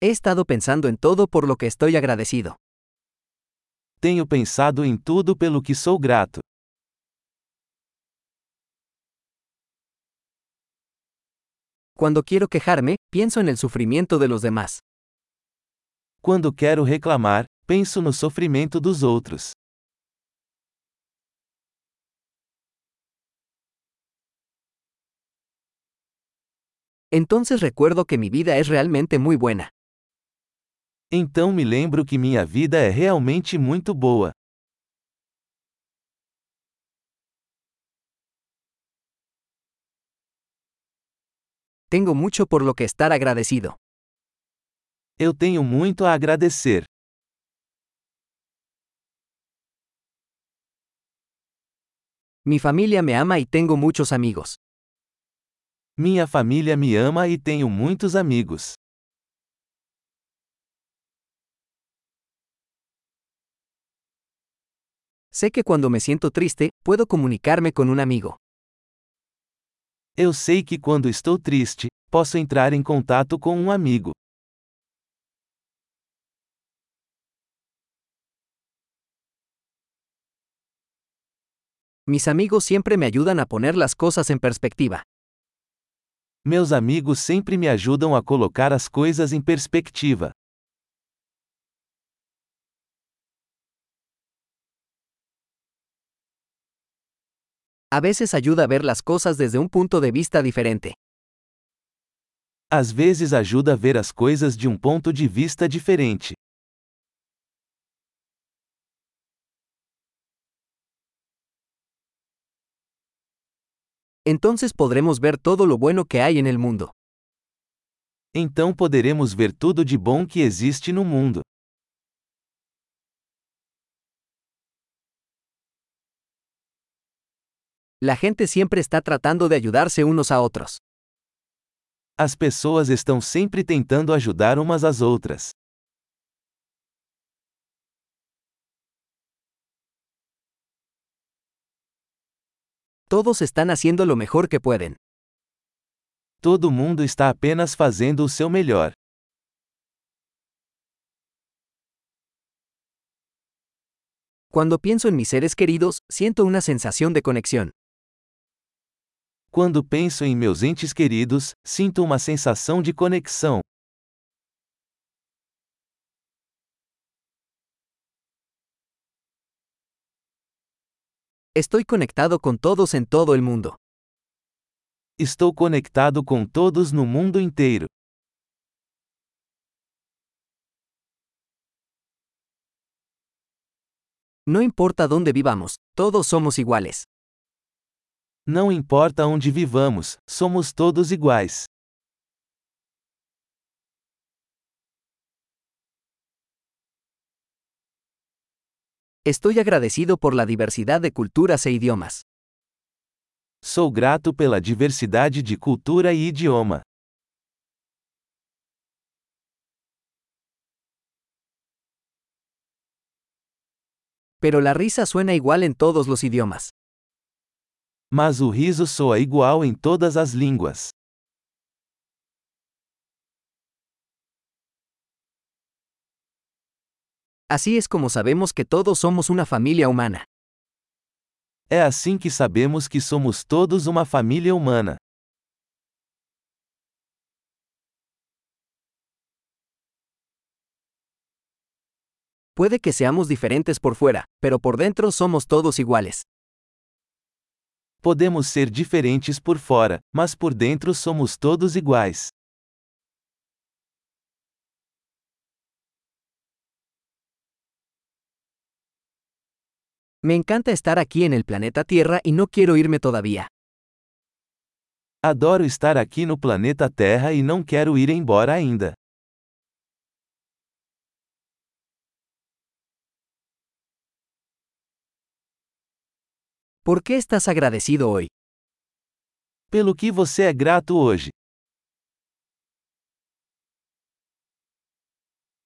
He estado pensando en todo por lo que estoy agradecido. Tenho pensado em tudo pelo que sou grato. Cuando quiero quejarme, pienso en el sufrimiento de los demás. Quando quero reclamar, penso no sofrimento dos outros. Entonces recuerdo que mi vida es realmente muy buena. Então me lembro que minha vida é realmente muito boa. Tengo mucho por lo que estar agradecido. Eu tenho muito a agradecer. Mi familia me ama y tengo muchos amigos. Minha família me ama e tenho muitos amigos. Sé que cuando me siento triste, puedo comunicarme con un amigo. Eu sei que quando estou triste, posso entrar em contato com um amigo. Mis amigos siempre me ayudan a poner las cosas en perspectiva. Meus amigos sempre me ajudam a colocar as coisas em perspectiva. A veces ayuda a ver las cosas desde un punto de vista diferente. Às vezes ajuda a ver as coisas de um ponto de vista diferente. Entonces podremos ver todo lo bueno que hay en el mundo. Então poderemos ver tudo de bom que existe no mundo. La gente siempre está tratando de ayudarse unos a otros. As pessoas estão sempre tentando ajudar umas às outras. Todos están haciendo lo mejor que pueden. Todo mundo está apenas fazendo o seu melhor. Cuando pienso en mis seres queridos, siento una sensación de conexión. Quando penso em meus entes queridos, sinto uma sensação de conexão. Estoy conectado con todos en todo el mundo. Estou conectado com todos no mundo inteiro. No importa dónde vivamos, todos somos iguales. Não importa onde vivamos, somos todos iguais. Estoy agradecido por la diversidad de culturas e idiomas. Sou grato pela diversidade de cultura e idioma. Pero la risa suena igual en todos los idiomas. Mas o riso soa igual em todas as línguas. Así es como sabemos que todos somos una familia humana. É assim que sabemos que somos todos uma família humana. Puede que seamos diferentes por fuera, pero por dentro somos todos iguales. Podemos ser diferentes por fora, mas por dentro somos todos iguais. Me encanta estar aquí en el planeta Tierra y no quiero irme todavía. Adoro estar aqui no planeta Terra e não quero ir embora ainda. ¿Por qué estás agradecido hoy? Pelo que você é grato hoje?